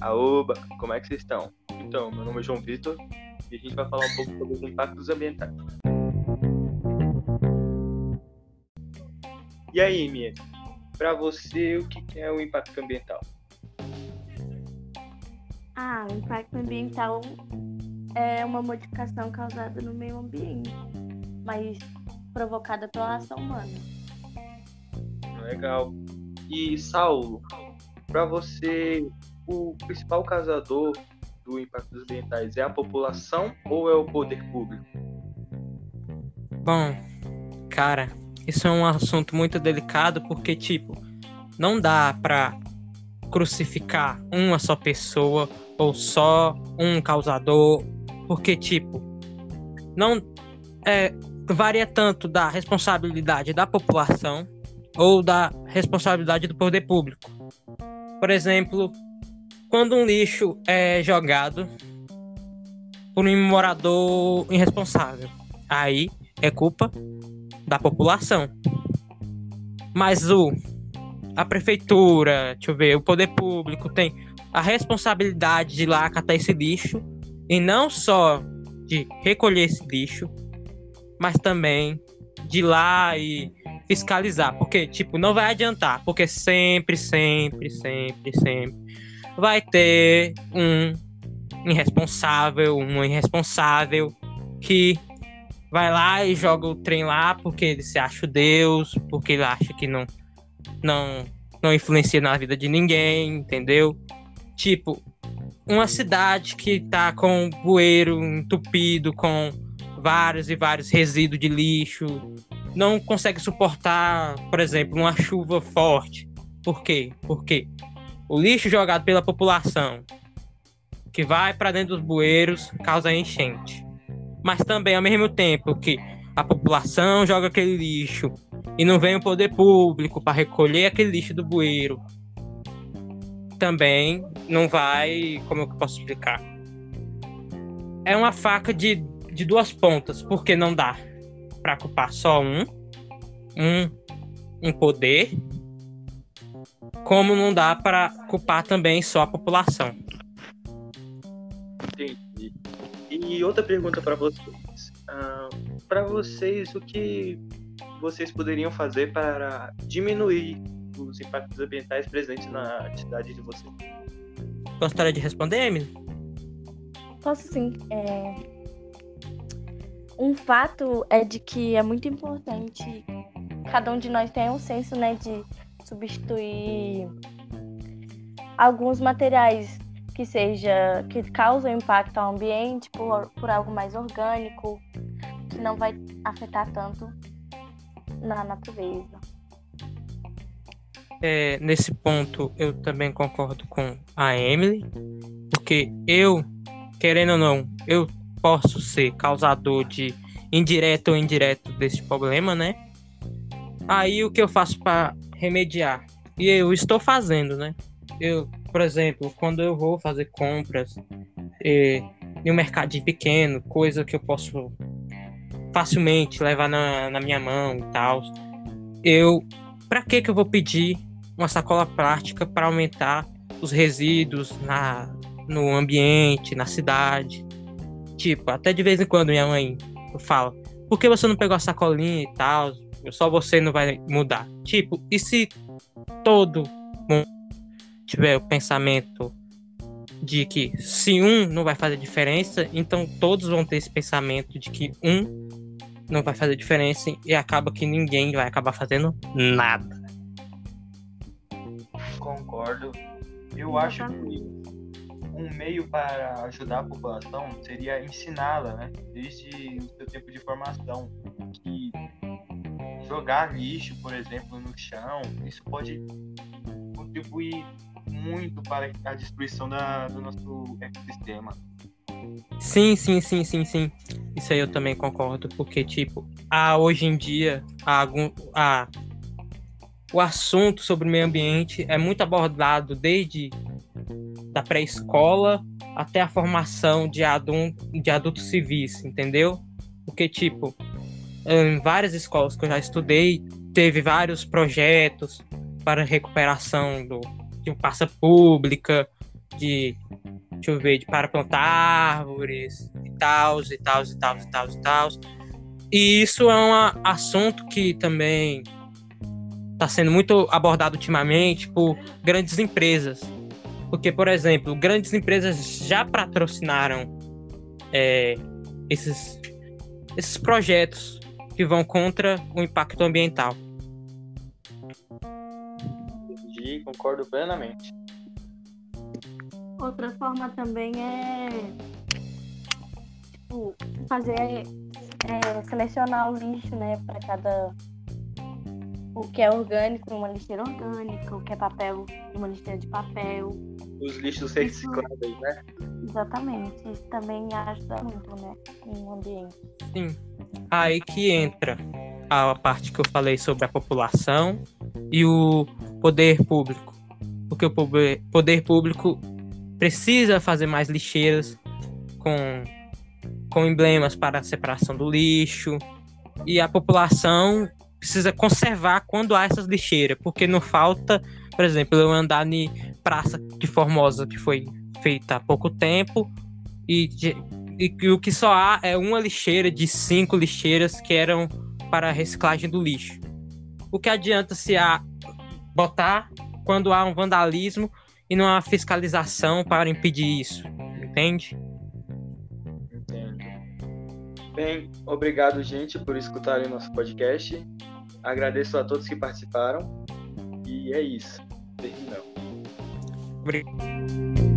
Aoba, como é que vocês estão? Então, meu nome é João Vitor e a gente vai falar um pouco sobre os impactos ambientais. E aí, Mia, para você, o que é o impacto ambiental? Ah, o impacto ambiental é uma modificação causada no meio ambiente, mas provocada pela ação humana. Legal. E Saulo, para você, o principal causador do impacto ambientais é a população ou é o poder público? Bom, cara, isso é um assunto muito delicado porque, tipo, não dá para crucificar uma só pessoa ou só um causador, porque, tipo, não é, varia tanto da responsabilidade da população ou da responsabilidade do poder público. Por exemplo, quando um lixo é jogado por um morador irresponsável, aí é culpa da população. Mas o a prefeitura, deixa eu ver, o poder público tem a responsabilidade de ir lá catar esse lixo e não só de recolher esse lixo, mas também de ir lá e fiscalizar, porque tipo, não vai adiantar, porque sempre, sempre, sempre, sempre vai ter um irresponsável, um irresponsável que vai lá e joga o trem lá porque ele se acha o Deus, porque ele acha que não, não, não influencia na vida de ninguém, entendeu? Tipo, uma cidade que tá com bueiro entupido, com vários e vários resíduos de lixo, não consegue suportar, por exemplo, uma chuva forte. Por quê? Porque o lixo jogado pela população, que vai para dentro dos bueiros, causa enchente mas também ao mesmo tempo que a população joga aquele lixo e não vem o poder público para recolher aquele lixo do bueiro, também não vai, como eu posso explicar? É uma faca de, de duas pontas, porque não dá para culpar só um, um, um poder, como não dá para culpar também só a população. E outra pergunta para vocês. Uh, para vocês, o que vocês poderiam fazer para diminuir os impactos ambientais presentes na cidade de vocês? Gostaria de responder, Emily? Posso sim. É... Um fato é de que é muito importante cada um de nós tenha um senso né, de substituir alguns materiais que seja que causa impacto ao ambiente por, por algo mais orgânico, que não vai afetar tanto na natureza. É, nesse ponto eu também concordo com a Emily, porque eu, querendo ou não, eu posso ser causador de indireto ou indireto desse problema, né? Aí o que eu faço para remediar? E eu estou fazendo, né? Eu por exemplo, quando eu vou fazer compras é, em um mercadinho pequeno, coisa que eu posso facilmente levar na, na minha mão e tal, eu, para que que eu vou pedir uma sacola plástica para aumentar os resíduos na, no ambiente, na cidade? Tipo, até de vez em quando minha mãe fala, por que você não pegou a sacolinha e tal? Só você não vai mudar. Tipo, e se todo mundo tiver o pensamento de que se um não vai fazer diferença, então todos vão ter esse pensamento de que um não vai fazer diferença e acaba que ninguém vai acabar fazendo nada. Concordo. Eu acho que um meio para ajudar a população seria ensiná-la, né? Desde o seu tempo de formação, que jogar lixo, por exemplo, no chão, isso pode contribuir muito para a destruição da, do nosso ecossistema. Sim, sim, sim, sim, sim. Isso aí eu também concordo, porque, tipo, há, hoje em dia, há algum, há, o assunto sobre o meio ambiente é muito abordado desde da pré-escola até a formação de, adulto, de adultos civis, entendeu? Porque, tipo, em várias escolas que eu já estudei, teve vários projetos para recuperação do, de praça pública, de deixa eu ver, de para plantar árvores e tal, e tal, e tal, e tal, e tal. E isso é um assunto que também está sendo muito abordado ultimamente por grandes empresas. Porque, por exemplo, grandes empresas já patrocinaram é, esses, esses projetos que vão contra o impacto ambiental. Entendi, concordo plenamente. Outra forma também é tipo, fazer é, selecionar o lixo, né, para cada o que é orgânico numa lixeira orgânica, o que é papel numa lixeira de papel. Os lixos recicláveis, né? Exatamente. Isso também ajuda muito, né, no ambiente. Sim. Aí que entra a parte que eu falei sobre a população e o poder público. Porque o poder público precisa fazer mais lixeiras com, com emblemas para a separação do lixo. E a população precisa conservar quando há essas lixeiras, porque não falta, por exemplo, eu andar em praça de Formosa que foi feita há pouco tempo e, e o que só há é uma lixeira de cinco lixeiras que eram para reciclagem do lixo. O que adianta se há botar quando há um vandalismo e não há fiscalização para impedir isso, entende? Entendo. Bem, obrigado, gente, por escutarem nosso podcast. Agradeço a todos que participaram. E é isso. Terminamos. Obrigado.